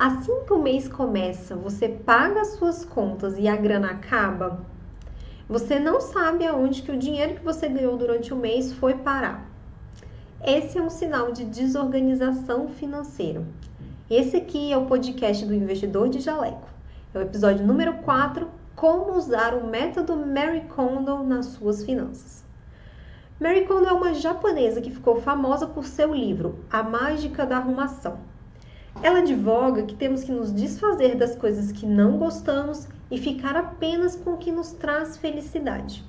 Assim que o mês começa, você paga as suas contas e a grana acaba, você não sabe aonde que o dinheiro que você ganhou durante o mês foi parar. Esse é um sinal de desorganização financeira. Esse aqui é o podcast do Investidor de Jaleco. É o episódio número 4, como usar o método Mary Kondo nas suas finanças. Mary Kondo é uma japonesa que ficou famosa por seu livro A Mágica da Arrumação. Ela advoga que temos que nos desfazer das coisas que não gostamos e ficar apenas com o que nos traz felicidade.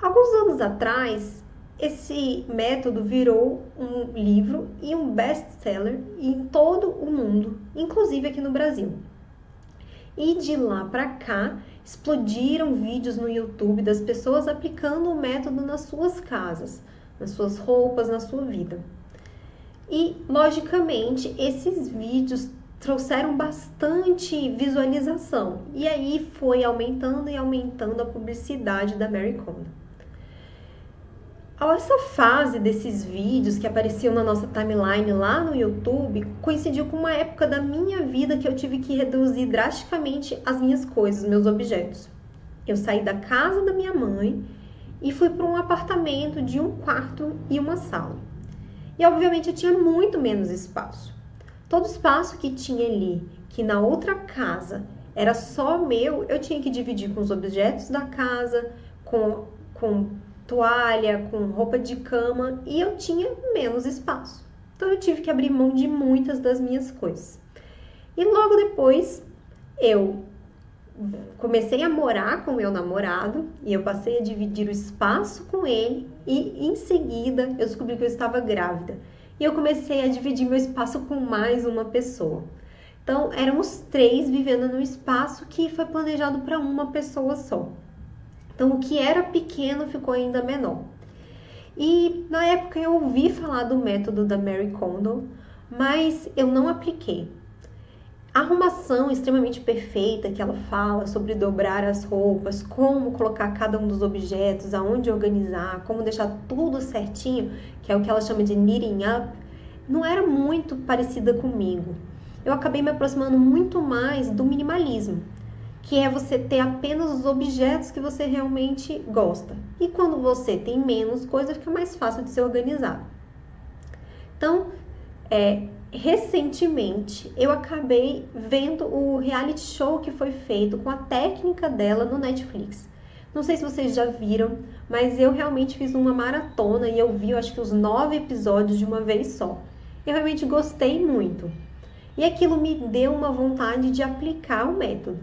Alguns anos atrás, esse método virou um livro e um best-seller em todo o mundo, inclusive aqui no Brasil. E de lá para cá, explodiram vídeos no YouTube das pessoas aplicando o método nas suas casas, nas suas roupas, na sua vida. E, logicamente, esses vídeos trouxeram bastante visualização. E aí foi aumentando e aumentando a publicidade da Mary Kondo. Essa fase desses vídeos que apareciam na nossa timeline lá no YouTube coincidiu com uma época da minha vida que eu tive que reduzir drasticamente as minhas coisas, meus objetos. Eu saí da casa da minha mãe e fui para um apartamento de um quarto e uma sala. E obviamente eu tinha muito menos espaço. Todo espaço que tinha ali, que na outra casa era só meu, eu tinha que dividir com os objetos da casa, com, com toalha, com roupa de cama e eu tinha menos espaço. Então eu tive que abrir mão de muitas das minhas coisas. E logo depois eu comecei a morar com meu namorado e eu passei a dividir o espaço com ele e em seguida eu descobri que eu estava grávida e eu comecei a dividir meu espaço com mais uma pessoa. Então éramos três vivendo num espaço que foi planejado para uma pessoa só. Então o que era pequeno ficou ainda menor. E na época eu ouvi falar do método da Mary Kondo, mas eu não apliquei. Arrumação extremamente perfeita que ela fala sobre dobrar as roupas, como colocar cada um dos objetos, aonde organizar, como deixar tudo certinho, que é o que ela chama de knitting up, não era muito parecida comigo. Eu acabei me aproximando muito mais do minimalismo, que é você ter apenas os objetos que você realmente gosta. E quando você tem menos coisa, fica mais fácil de ser organizado. Então, é, recentemente eu acabei vendo o reality show que foi feito com a técnica dela no Netflix. Não sei se vocês já viram, mas eu realmente fiz uma maratona e eu vi, eu acho que os nove episódios de uma vez só. Eu realmente gostei muito. E aquilo me deu uma vontade de aplicar o método.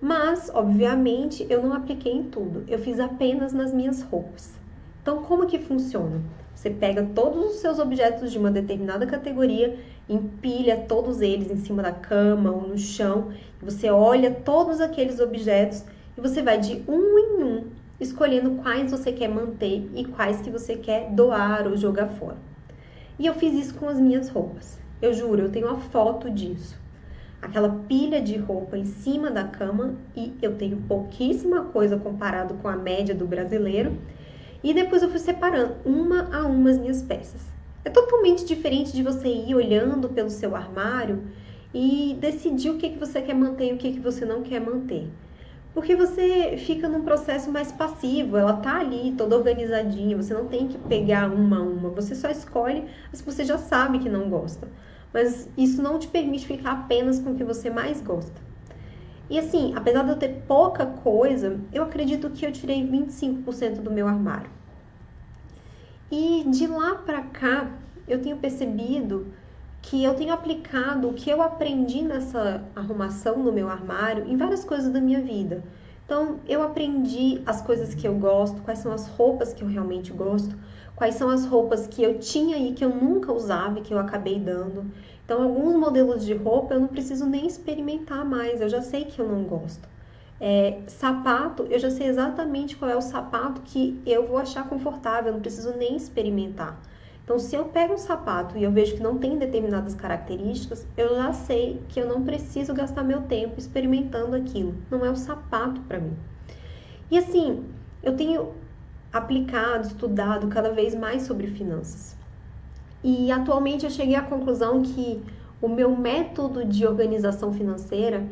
Mas, obviamente, eu não apliquei em tudo. Eu fiz apenas nas minhas roupas. Então, como que funciona? Você pega todos os seus objetos de uma determinada categoria, empilha todos eles em cima da cama ou no chão, você olha todos aqueles objetos e você vai de um em um escolhendo quais você quer manter e quais que você quer doar ou jogar fora. E eu fiz isso com as minhas roupas. Eu juro, eu tenho uma foto disso. Aquela pilha de roupa em cima da cama e eu tenho pouquíssima coisa comparado com a média do brasileiro e depois eu fui separando uma a uma as minhas peças. É totalmente diferente de você ir olhando pelo seu armário e decidir o que, que você quer manter e o que, que você não quer manter. Porque você fica num processo mais passivo, ela tá ali toda organizadinha, você não tem que pegar uma a uma, você só escolhe as que você já sabe que não gosta. Mas isso não te permite ficar apenas com o que você mais gosta. E assim, apesar de eu ter pouca coisa, eu acredito que eu tirei 25% do meu armário. E de lá para cá, eu tenho percebido que eu tenho aplicado o que eu aprendi nessa arrumação no meu armário em várias coisas da minha vida. Então, eu aprendi as coisas que eu gosto, quais são as roupas que eu realmente gosto, quais são as roupas que eu tinha e que eu nunca usava e que eu acabei dando. Então, alguns modelos de roupa eu não preciso nem experimentar mais, eu já sei que eu não gosto. É, sapato, eu já sei exatamente qual é o sapato que eu vou achar confortável, não preciso nem experimentar. Então, se eu pego um sapato e eu vejo que não tem determinadas características, eu já sei que eu não preciso gastar meu tempo experimentando aquilo. Não é o sapato para mim. E assim, eu tenho aplicado, estudado cada vez mais sobre finanças. E atualmente eu cheguei à conclusão que o meu método de organização financeira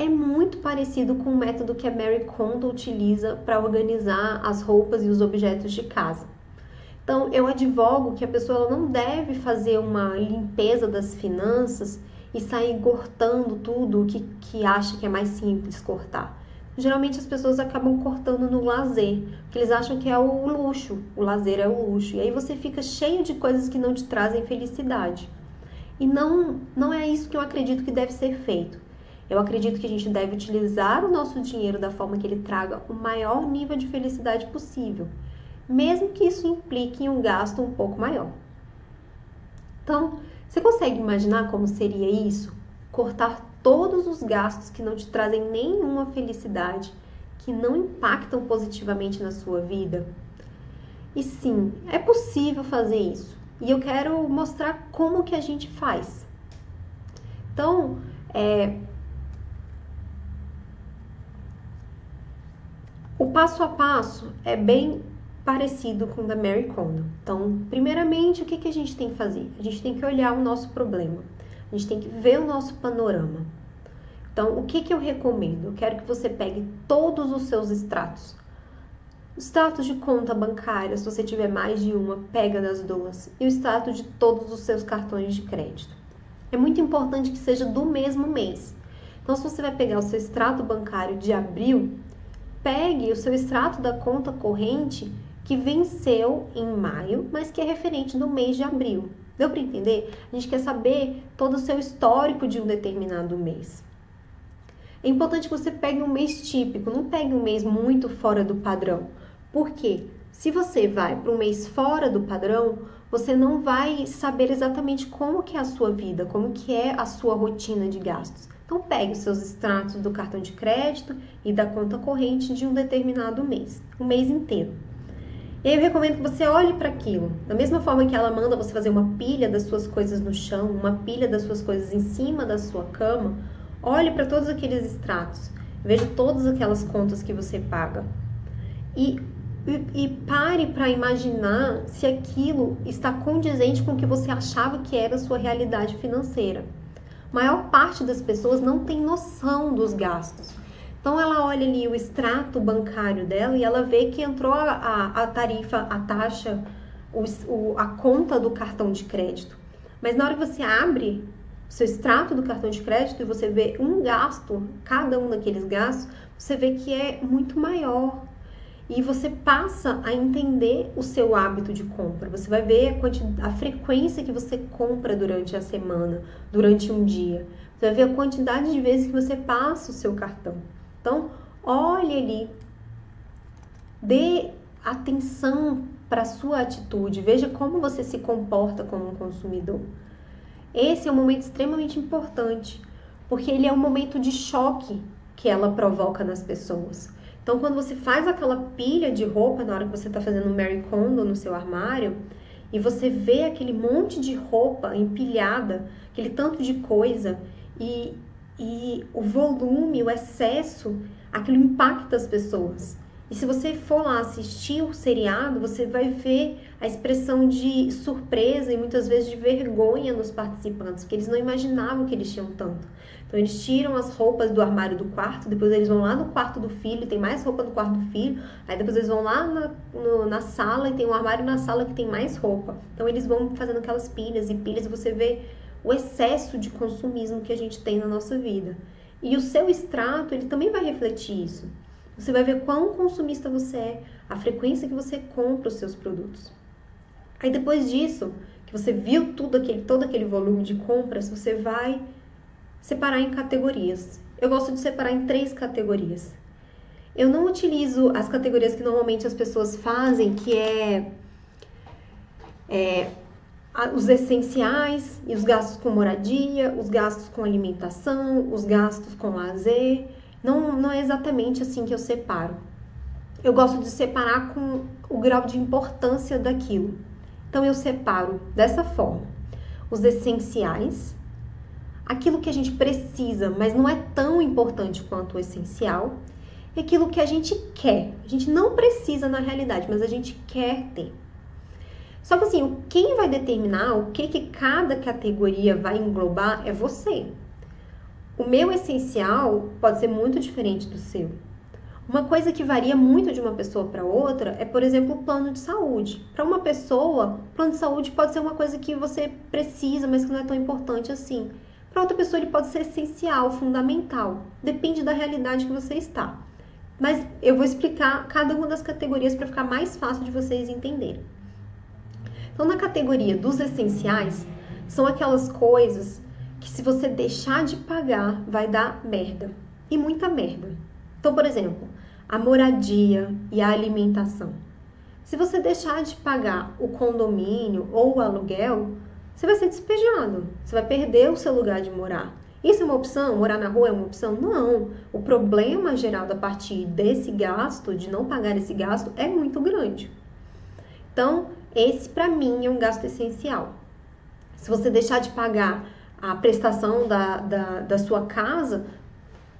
é muito parecido com o método que a Mary Kondo utiliza para organizar as roupas e os objetos de casa. Então, eu advogo que a pessoa não deve fazer uma limpeza das finanças e sair cortando tudo que, que acha que é mais simples cortar. Geralmente as pessoas acabam cortando no lazer, porque eles acham que é o luxo, o lazer é o luxo. E aí você fica cheio de coisas que não te trazem felicidade. E não, não é isso que eu acredito que deve ser feito. Eu acredito que a gente deve utilizar o nosso dinheiro da forma que ele traga o maior nível de felicidade possível, mesmo que isso implique em um gasto um pouco maior. Então, você consegue imaginar como seria isso? Cortar todos os gastos que não te trazem nenhuma felicidade, que não impactam positivamente na sua vida? E sim, é possível fazer isso. E eu quero mostrar como que a gente faz. Então, é, O passo a passo é bem parecido com o da Mary Kondo. Então, primeiramente, o que, que a gente tem que fazer? A gente tem que olhar o nosso problema. A gente tem que ver o nosso panorama. Então, o que, que eu recomendo? Eu quero que você pegue todos os seus extratos. Extrato de conta bancária, se você tiver mais de uma, pega das duas. E o extrato de todos os seus cartões de crédito. É muito importante que seja do mesmo mês. Então, se você vai pegar o seu extrato bancário de abril, pegue o seu extrato da conta corrente que venceu em maio, mas que é referente do mês de abril. Deu para entender? A gente quer saber todo o seu histórico de um determinado mês. É importante que você pegue um mês típico, não pegue um mês muito fora do padrão. Por quê? Se você vai para um mês fora do padrão, você não vai saber exatamente como que é a sua vida, como que é a sua rotina de gastos. Então pegue os seus extratos do cartão de crédito e da conta corrente de um determinado mês, o mês inteiro. E aí eu recomendo que você olhe para aquilo. Da mesma forma que ela manda você fazer uma pilha das suas coisas no chão, uma pilha das suas coisas em cima da sua cama, olhe para todos aqueles extratos, veja todas aquelas contas que você paga. E e, e, pare para imaginar se aquilo está condizente com o que você achava que era a sua realidade financeira maior parte das pessoas não tem noção dos gastos. Então ela olha ali o extrato bancário dela e ela vê que entrou a, a, tarifa, a taxa, o, o, a conta do cartão de crédito. Mas na hora que você abre seu extrato do cartão de crédito e você vê um gasto, cada um daqueles gastos, você vê que é muito maior e você passa a entender o seu hábito de compra. Você vai ver a, a, frequência que você compra durante a semana, durante um dia. Você vai ver a quantidade de vezes que você passa o seu cartão. Então, olhe ali, dê atenção para a sua atitude, veja como você se comporta como um consumidor. Esse é um momento extremamente importante, porque ele é um momento de choque que ela provoca nas pessoas. Então, quando você faz aquela pilha de roupa na hora que você está fazendo um Mary Kondo no seu armário e você vê aquele monte de roupa empilhada, aquele tanto de coisa e, e o volume, o excesso, aquilo impacta as pessoas. E se você for lá assistir o seriado, você vai ver a expressão de surpresa e muitas vezes de vergonha nos participantes, porque eles não imaginavam que eles tinham tanto. Então eles tiram as roupas do armário do quarto, depois eles vão lá no quarto do filho, tem mais roupa no quarto do filho, aí depois eles vão lá na, no, na sala e tem um armário na sala que tem mais roupa. Então eles vão fazendo aquelas pilhas e pilhas e você vê o excesso de consumismo que a gente tem na nossa vida. E o seu extrato, ele também vai refletir isso. Você vai ver quão consumista você é, a frequência que você compra os seus produtos. Aí depois disso, que você viu tudo aquele, todo aquele volume de compras, você vai separar em categorias. Eu gosto de separar em três categorias. Eu não utilizo as categorias que normalmente as pessoas fazem, que é, é os essenciais e os gastos com moradia, os gastos com alimentação, os gastos com lazer. Não, não é exatamente assim que eu separo. Eu gosto de separar com o grau de importância daquilo. Então eu separo dessa forma: os essenciais, aquilo que a gente precisa, mas não é tão importante quanto o essencial, e aquilo que a gente quer. A gente não precisa na realidade, mas a gente quer ter. Só que assim, quem vai determinar o que, que cada categoria vai englobar é você. O meu essencial pode ser muito diferente do seu. Uma coisa que varia muito de uma pessoa para outra é, por exemplo, o plano de saúde. Para uma pessoa, plano de saúde pode ser uma coisa que você precisa, mas que não é tão importante assim. Para outra pessoa, ele pode ser essencial, fundamental. Depende da realidade que você está. Mas eu vou explicar cada uma das categorias para ficar mais fácil de vocês entenderem. Então, na categoria dos essenciais, são aquelas coisas que se você deixar de pagar, vai dar merda. E muita merda. Então, por exemplo, a moradia e a alimentação. Se você deixar de pagar o condomínio ou o aluguel, você vai ser despejado. Você vai perder o seu lugar de morar. Isso é uma opção? Morar na rua é uma opção? Não. O problema gerado a partir desse gasto, de não pagar esse gasto, é muito grande. Então, esse para mim é um gasto essencial. Se você deixar de pagar a prestação da, da, da sua casa,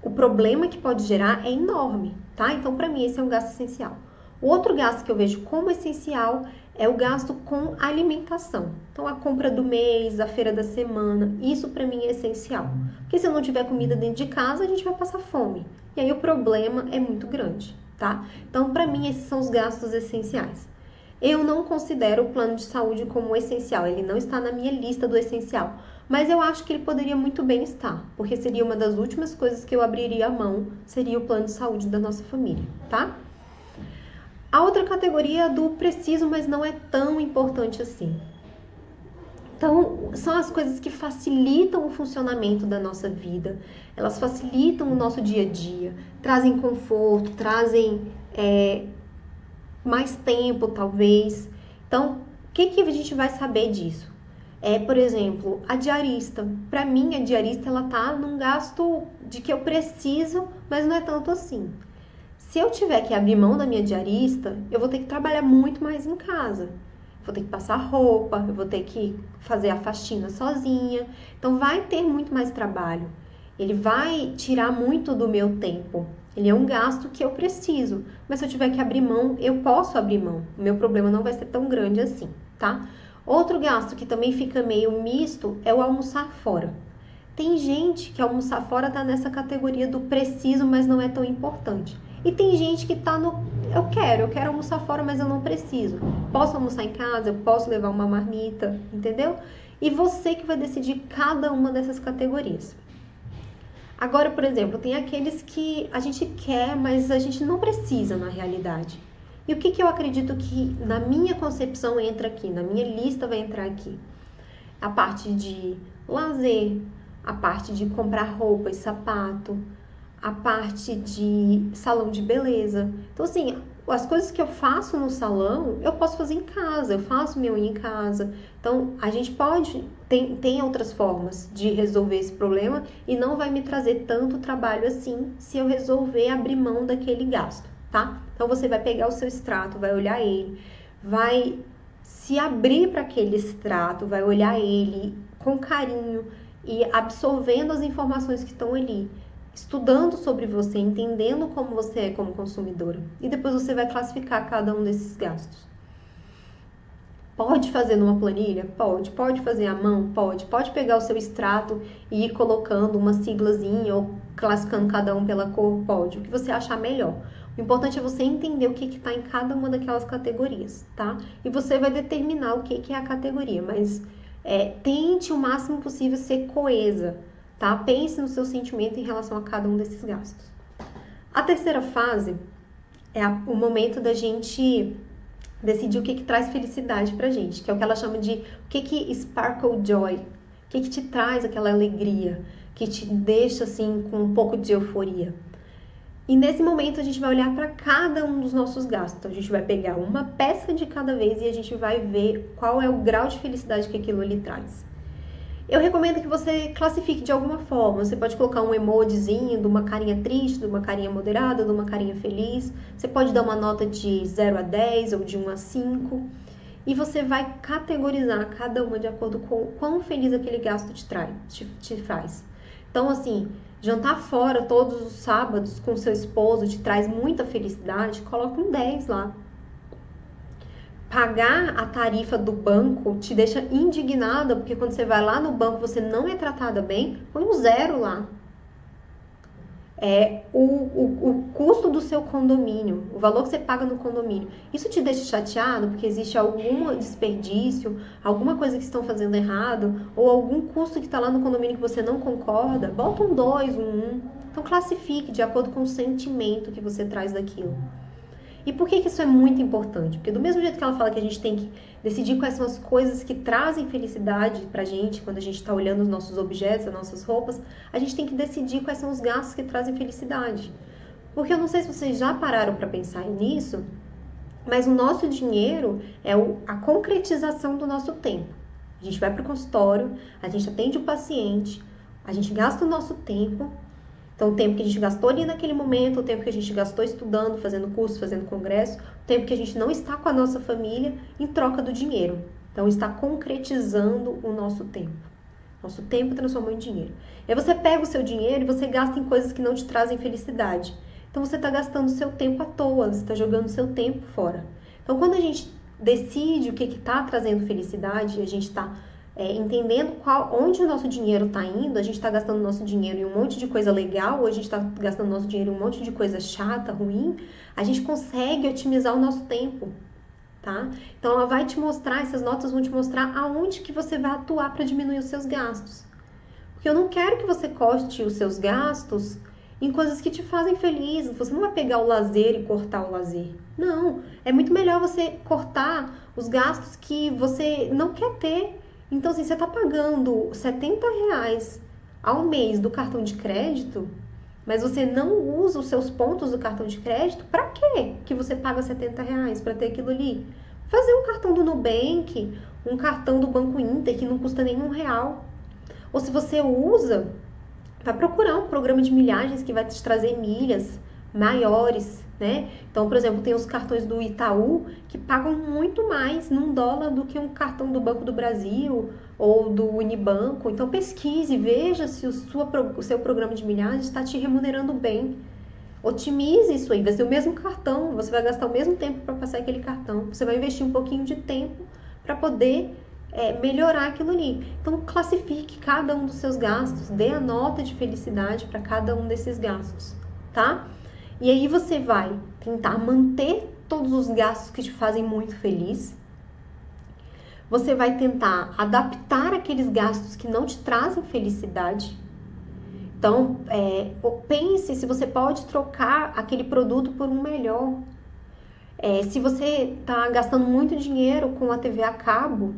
o problema que pode gerar é enorme, tá? Então, para mim, esse é um gasto essencial. O outro gasto que eu vejo como essencial é o gasto com alimentação. Então, a compra do mês, a feira da semana, isso para mim é essencial. Porque se eu não tiver comida dentro de casa, a gente vai passar fome. E aí o problema é muito grande, tá? Então, para mim, esses são os gastos essenciais. Eu não considero o plano de saúde como essencial, ele não está na minha lista do essencial. Mas eu acho que ele poderia muito bem estar, porque seria uma das últimas coisas que eu abriria a mão, seria o plano de saúde da nossa família, tá? A outra categoria é do preciso, mas não é tão importante assim. Então, são as coisas que facilitam o funcionamento da nossa vida, elas facilitam o nosso dia a dia, trazem conforto, trazem é, mais tempo, talvez. Então, o que, que a gente vai saber disso? É, por exemplo, a diarista. Para mim, a diarista ela tá num gasto de que eu preciso, mas não é tanto assim. Se eu tiver que abrir mão da minha diarista, eu vou ter que trabalhar muito mais em casa. Vou ter que passar roupa, eu vou ter que fazer a faxina sozinha. Então vai ter muito mais trabalho. Ele vai tirar muito do meu tempo. Ele é um gasto que eu preciso, mas se eu tiver que abrir mão, eu posso abrir mão. O meu problema não vai ser tão grande assim, tá? Outro gasto que também fica meio misto é o almoçar fora. Tem gente que almoçar fora tá nessa categoria do preciso, mas não é tão importante. E tem gente que tá no eu quero, eu quero almoçar fora, mas eu não preciso. Posso almoçar em casa, eu posso levar uma marmita, entendeu? E você que vai decidir cada uma dessas categorias. Agora, por exemplo, tem aqueles que a gente quer, mas a gente não precisa na realidade. E o que, que eu acredito que na minha concepção entra aqui, na minha lista vai entrar aqui? A parte de lazer, a parte de comprar roupa e sapato, a parte de salão de beleza. Então, assim, as coisas que eu faço no salão, eu posso fazer em casa, eu faço unha em casa. Então, a gente pode, tem, tem outras formas de resolver esse problema e não vai me trazer tanto trabalho assim se eu resolver abrir mão daquele gasto, tá? Então, você vai pegar o seu extrato, vai olhar ele, vai se abrir para aquele extrato, vai olhar ele com carinho e absorvendo as informações que estão ali estudando sobre você, entendendo como você é como consumidora. E depois você vai classificar cada um desses gastos. Pode fazer numa planilha? Pode. Pode fazer à mão? Pode. Pode pegar o seu extrato e ir colocando uma siglazinha ou classificando cada um pela cor? Pode. O que você achar melhor. O importante é você entender o que está em cada uma daquelas categorias, tá? E você vai determinar o que, que é a categoria, mas é, tente o máximo possível ser coesa tá? Pense no seu sentimento em relação a cada um desses gastos. A terceira fase é a, o momento da gente decidir o que, que traz felicidade pra gente, que é o que ela chama de o que, que sparkle joy, o que, que te traz aquela alegria, que te deixa assim com um pouco de euforia. E nesse momento a gente vai olhar para cada um dos nossos gastos. Então, a gente vai pegar uma peça de cada vez e a gente vai ver qual é o grau de felicidade que aquilo lhe traz. Eu recomendo que você classifique de alguma forma. Você pode colocar um emojizinho de uma carinha triste, de uma carinha moderada, de uma carinha feliz. Você pode dar uma nota de 0 a 10 ou de 1 a 5. E você vai categorizar cada uma de acordo com o quão feliz aquele gasto te, traz, te, te faz. Então, assim, jantar fora todos os sábados com seu esposo te traz muita felicidade, coloca um 10 lá. pagar a tarifa do banco te deixa indignada, porque quando você vai lá no banco você não é tratada bem, põe um zero lá. É o, o, o custo do seu condomínio, o valor que você paga no condomínio. Isso te deixa chateado porque existe algum desperdício, alguma coisa que estão fazendo errado, ou algum custo que está lá no condomínio que você não concorda? Bota um 2, um 1. Um. Então classifique de acordo com o sentimento que você traz daquilo. E por que, que isso é muito importante? Porque do mesmo jeito que ela fala que a gente tem que decidir quais são as coisas que trazem felicidade pra gente quando a gente está olhando os nossos objetos, as nossas roupas, a gente tem que decidir quais são os gastos que trazem felicidade. Porque eu não sei se vocês já pararam para pensar nisso, mas o nosso dinheiro é a concretização do nosso tempo. A gente vai para o consultório, a gente atende o paciente, a gente gasta o nosso tempo então, o tempo que a gente gastou ali naquele momento, o tempo que a gente gastou estudando, fazendo curso, fazendo congresso, o tempo que a gente não está com a nossa família em troca do dinheiro. Então, está concretizando o nosso tempo. Nosso tempo transformou em dinheiro. E aí você pega o seu dinheiro e você gasta em coisas que não te trazem felicidade. Então, você está gastando seu tempo à toa, você está jogando seu tempo fora. Então, quando a gente decide o que está trazendo felicidade, a gente está é, entendendo qual, onde o nosso dinheiro está indo, a gente está gastando nosso dinheiro em um monte de coisa legal, ou a gente está gastando nosso dinheiro em um monte de coisa chata, ruim, a gente consegue otimizar o nosso tempo, tá? Então ela vai te mostrar, essas notas vão te mostrar aonde que você vai atuar para diminuir os seus gastos. Porque eu não quero que você corte os seus gastos em coisas que te fazem feliz. Você não vai pegar o lazer e cortar o lazer. Não, é muito melhor você cortar os gastos que você não quer ter então, assim, você está pagando 70 reais ao mês do cartão de crédito, mas você não usa os seus pontos do cartão de crédito, para quê que você paga 70 reais para ter aquilo ali? Fazer um cartão do Nubank, um cartão do Banco Inter que não custa nenhum real. Ou se você usa, vai procurar um programa de milhagens que vai te trazer milhas maiores, né? Então, por exemplo, tem os cartões do Itaú que pagam muito mais num dólar do que um cartão do Banco do Brasil ou do Unibanco. Então, pesquise, veja se o, sua, o seu programa de milhares está te remunerando bem. Otimize isso aí, vai ser o mesmo cartão, você vai gastar o mesmo tempo para passar aquele cartão. Você vai investir um pouquinho de tempo para poder é, melhorar aquilo ali. Então, classifique cada um dos seus gastos, dê a nota de felicidade para cada um desses gastos, tá? E aí você vai tentar manter todos os gastos que te fazem muito feliz. Você vai tentar adaptar aqueles gastos que não te trazem felicidade. Então, é, pense se você pode trocar aquele produto por um melhor. É, se você está gastando muito dinheiro com a TV a cabo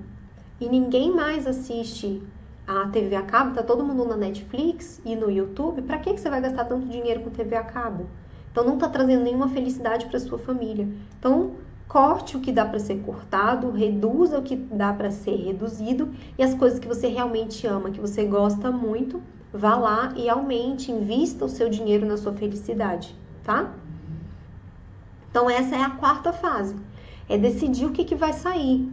e ninguém mais assiste a TV a cabo, tá todo mundo na Netflix e no YouTube, para que, que você vai gastar tanto dinheiro com TV a cabo? Então não está trazendo nenhuma felicidade para sua família. Então corte o que dá para ser cortado, reduza o que dá para ser reduzido e as coisas que você realmente ama, que você gosta muito, vá lá e aumente, invista o seu dinheiro na sua felicidade, tá? Então essa é a quarta fase. É decidir o que, que vai sair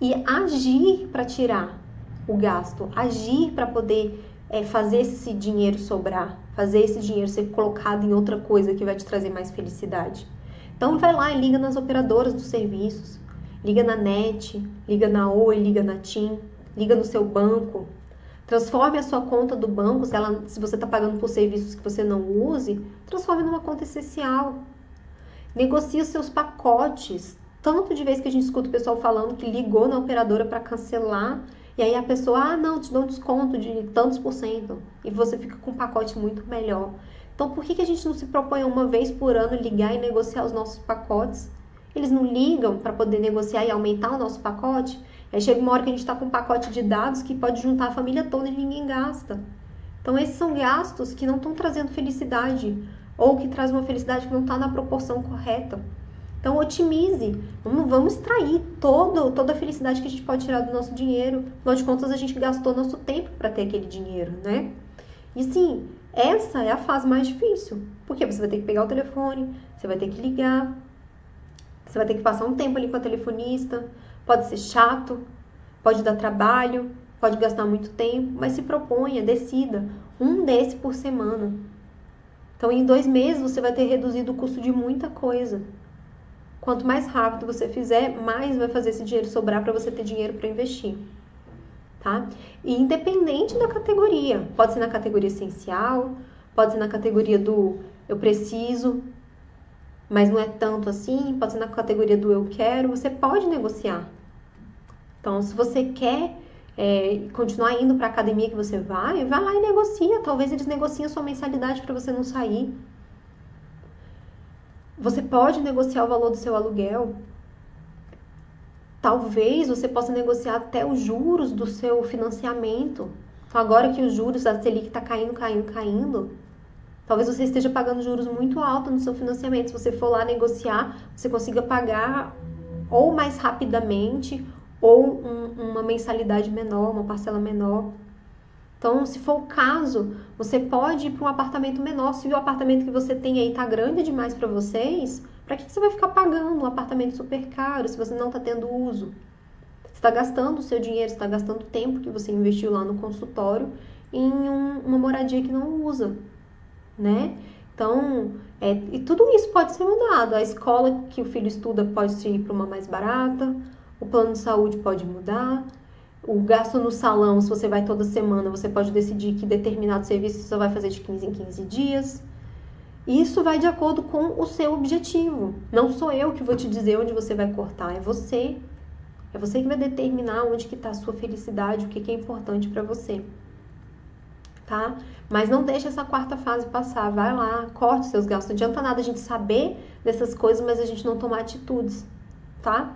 e agir para tirar o gasto, agir para poder é, fazer esse dinheiro sobrar, fazer esse dinheiro ser colocado em outra coisa que vai te trazer mais felicidade. Então vai lá e liga nas operadoras dos serviços, liga na NET, liga na Oi, liga na TIM, liga no seu banco. Transforme a sua conta do banco, se, ela, se você está pagando por serviços que você não use, transforme numa conta essencial. Negocie os seus pacotes. Tanto de vez que a gente escuta o pessoal falando que ligou na operadora para cancelar e aí a pessoa, ah, não, te dou um desconto de tantos por cento. E você fica com um pacote muito melhor. Então, por que, que a gente não se propõe uma vez por ano ligar e negociar os nossos pacotes? Eles não ligam para poder negociar e aumentar o nosso pacote? Aí chega uma hora que a gente está com um pacote de dados que pode juntar a família toda e ninguém gasta. Então, esses são gastos que não estão trazendo felicidade ou que trazem uma felicidade que não está na proporção correta. Então, otimize. Vamos, vamos extrair todo, toda a felicidade que a gente pode tirar do nosso dinheiro. Afinal de contas, a gente gastou nosso tempo para ter aquele dinheiro, né? E sim, essa é a fase mais difícil. Porque você vai ter que pegar o telefone, você vai ter que ligar, você vai ter que passar um tempo ali com a telefonista. Pode ser chato, pode dar trabalho, pode gastar muito tempo, mas se proponha, decida um desse por semana. Então, em dois meses, você vai ter reduzido o custo de muita coisa. Quanto mais rápido você fizer, mais vai fazer esse dinheiro sobrar para você ter dinheiro para investir. Tá? E independente da categoria, pode ser na categoria essencial, pode ser na categoria do eu preciso, mas não é tanto assim, pode ser na categoria do eu quero, você pode negociar. Então, se você quer é, continuar indo para a academia que você vai, vai lá e negocia. Talvez eles negociem a sua mensalidade para você não sair. Você pode negociar o valor do seu aluguel. Talvez você possa negociar até os juros do seu financiamento. Então, agora que os juros da Selic está caindo, caindo, caindo, Talvez você esteja pagando juros muito altos no seu financiamento. Se você for lá negociar, você consiga pagar ou mais rapidamente ou um, uma mensalidade menor, uma parcela menor. Então, se for o caso, você pode ir para um apartamento menor. Se o apartamento que você tem aí está grande demais para vocês, para que, que você vai ficar pagando um apartamento super caro se você não está tendo uso? Você está gastando o seu dinheiro, está gastando tempo que você investiu lá no consultório em um, uma moradia que não usa né? Então, é, e tudo isso pode ser mudado. A escola que o filho estuda pode ir para uma mais barata, o plano de saúde pode mudar, o gasto no salão, se você vai toda semana, você pode decidir que determinado serviço você só vai fazer de 15 em 15 dias. Isso vai de acordo com o seu objetivo. Não sou eu que vou te dizer onde você vai cortar, é você. É você que vai determinar onde que está a sua felicidade, o que, que é importante para você tá? Mas não deixe essa quarta fase passar, vai lá, corte seus gastos. Não adianta nada a gente saber dessas coisas, mas a gente não tomar atitudes, tá?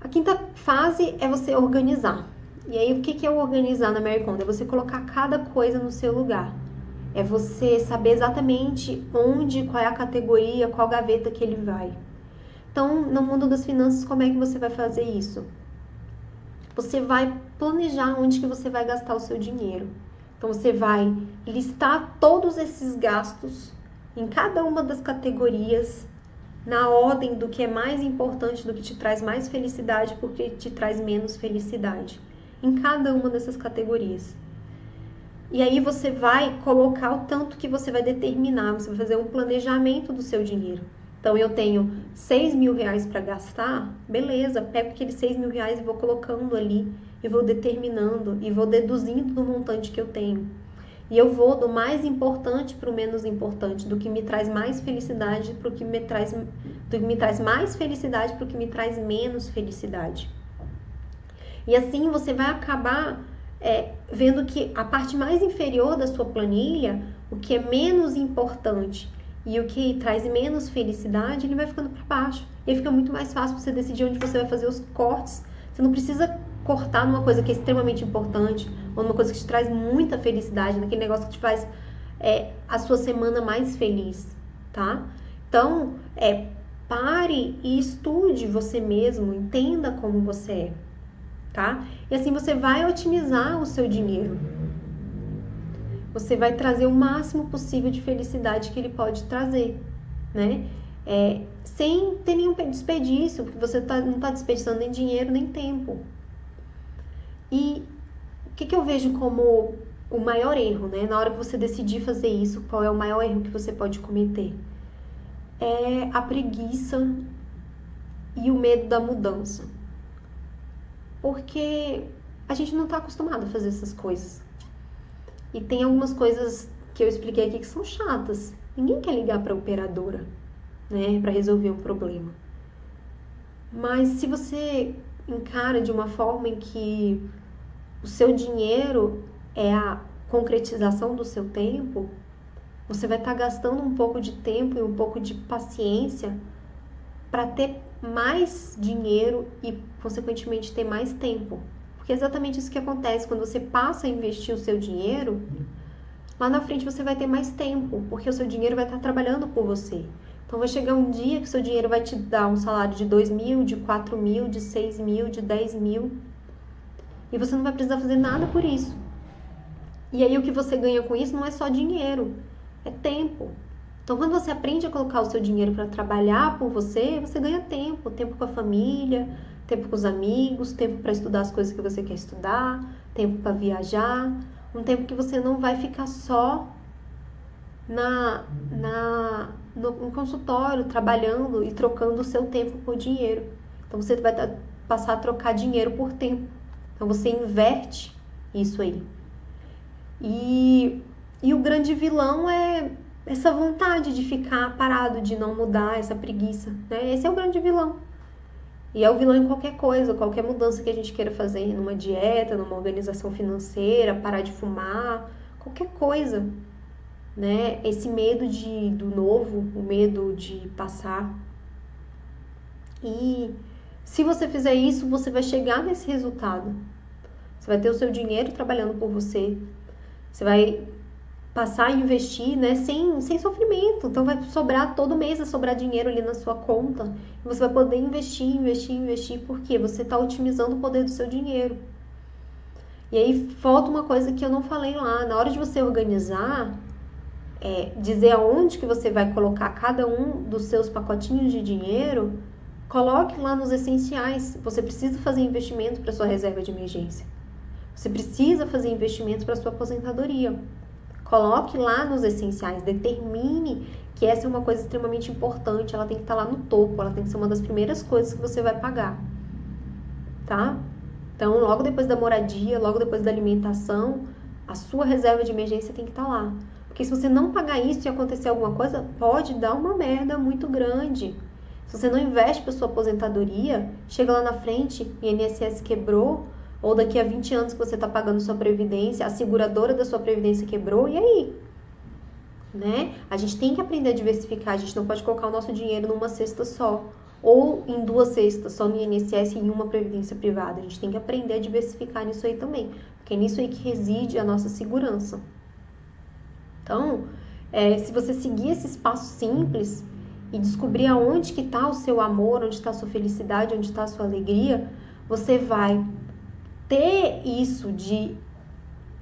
A quinta fase é você organizar. E aí, o que é organizar na Mary? É você colocar cada coisa no seu lugar. É você saber exatamente onde, qual é a categoria, qual gaveta que ele vai. Então, no mundo das finanças, como é que você vai fazer isso? Você vai planejar onde que você vai gastar o seu dinheiro. Então você vai listar todos esses gastos em cada uma das categorias na ordem do que é mais importante, do que te traz mais felicidade, porque te traz menos felicidade, em cada uma dessas categorias. E aí você vai colocar o tanto que você vai determinar, você vai fazer um planejamento do seu dinheiro. Então eu tenho 6 mil reais para gastar, beleza, pego aqueles 6 mil reais e vou colocando ali e vou determinando e vou deduzindo do montante que eu tenho. E eu vou do mais importante para o menos importante, do que me traz mais felicidade para o que me traz do que me traz mais felicidade para o que me traz menos felicidade. E assim você vai acabar é, vendo que a parte mais inferior da sua planilha, o que é menos importante e o que traz menos felicidade, ele vai ficando para baixo. E aí fica muito mais fácil você decidir onde você vai fazer os cortes. Você não precisa cortar numa coisa que é extremamente importante, ou numa coisa que te traz muita felicidade, naquele negócio que te faz é, a sua semana mais feliz, tá? Então, é, pare e estude você mesmo, entenda como você é, tá? E assim você vai otimizar o seu dinheiro. Você vai trazer o máximo possível de felicidade que ele pode trazer, né? É, sem ter nenhum desperdício, porque você tá, não está desperdiçando nem dinheiro nem tempo, e que, que eu vejo como o maior erro, né? Na hora que você decidir fazer isso, qual é o maior erro que você pode cometer? É a preguiça e o medo da mudança. Porque a gente não está acostumado a fazer essas coisas. E tem algumas coisas que eu expliquei aqui que são chatas. Ninguém quer ligar para a operadora, né, para resolver um problema. Mas se você encara de uma forma em que o seu dinheiro é a concretização do seu tempo, você vai estar tá gastando um pouco de tempo e um pouco de paciência para ter mais dinheiro e, consequentemente, ter mais tempo. Porque é exatamente isso que acontece quando você passa a investir o seu dinheiro. Lá na frente você vai ter mais tempo, porque o seu dinheiro vai estar tá trabalhando por você. Então vai chegar um dia que seu dinheiro vai te dar um salário de 2 mil, de 4 mil, de 6 mil, de 10 mil. E você não vai precisar fazer nada por isso. E aí o que você ganha com isso não é só dinheiro, é tempo. Então quando você aprende a colocar o seu dinheiro para trabalhar por você, você ganha tempo, tempo com a família, tempo com os amigos, tempo para estudar as coisas que você quer estudar, tempo para viajar, um tempo que você não vai ficar só na, na no, no consultório trabalhando e trocando o seu tempo por dinheiro. Então você vai passar a trocar dinheiro por tempo. Então você inverte isso aí. E, e o grande vilão é essa vontade de ficar parado, de não mudar, essa preguiça. Né? Esse é o grande vilão. E é o vilão em qualquer coisa, qualquer mudança que a gente queira fazer, numa dieta, numa organização financeira, parar de fumar, qualquer coisa. Né? Esse medo de, do novo, o medo de passar. E se você fizer isso, você vai chegar nesse resultado. Você vai ter o seu dinheiro trabalhando por você. Você vai passar a investir, né, sem, sem sofrimento. Então vai sobrar todo mês, vai sobrar dinheiro ali na sua conta. Você vai poder investir, investir, investir, porque você está otimizando o poder do seu dinheiro. E aí falta uma coisa que eu não falei lá. Na hora de você organizar, é, dizer aonde que você vai colocar cada um dos seus pacotinhos de dinheiro, coloque lá nos essenciais. Você precisa fazer investimento para sua reserva de emergência. Você precisa fazer investimentos para sua aposentadoria. Coloque lá nos essenciais, determine que essa é uma coisa extremamente importante, ela tem que estar lá no topo, ela tem que ser uma das primeiras coisas que você vai pagar. Tá? Então, logo depois da moradia, logo depois da alimentação, a sua reserva de emergência tem que estar lá. Porque se você não pagar isso e acontecer alguma coisa, pode dar uma merda muito grande. Se você não investe para sua aposentadoria, chega lá na frente, o INSS quebrou, ou daqui a 20 anos que você está pagando sua previdência, a seguradora da sua previdência quebrou, e aí? Né? A gente tem que aprender a diversificar, a gente não pode colocar o nosso dinheiro numa cesta só, ou em duas cestas, só no INSS e em uma previdência privada. A gente tem que aprender a diversificar nisso aí também, porque é nisso aí que reside a nossa segurança. Então, é, se você seguir esses passos simples e descobrir aonde que está o seu amor, onde está a sua felicidade, onde está a sua alegria, você vai ter isso de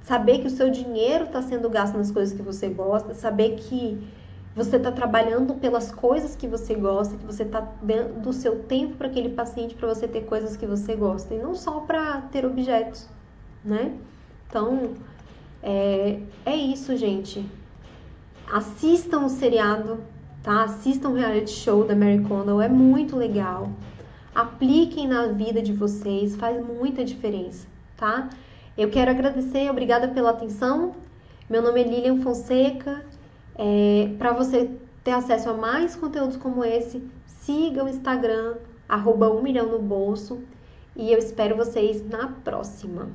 saber que o seu dinheiro está sendo gasto nas coisas que você gosta, saber que você está trabalhando pelas coisas que você gosta, que você está dando o seu tempo para aquele paciente para você ter coisas que você gosta e não só para ter objetos, né? Então é, é isso, gente. Assistam o seriado, tá? Assistam o reality show da Mary Condon, é muito legal apliquem na vida de vocês, faz muita diferença, tá? Eu quero agradecer, obrigada pela atenção. Meu nome é Lilian Fonseca. É, Para você ter acesso a mais conteúdos como esse, siga o Instagram, arroba um milhão no bolso. E eu espero vocês na próxima.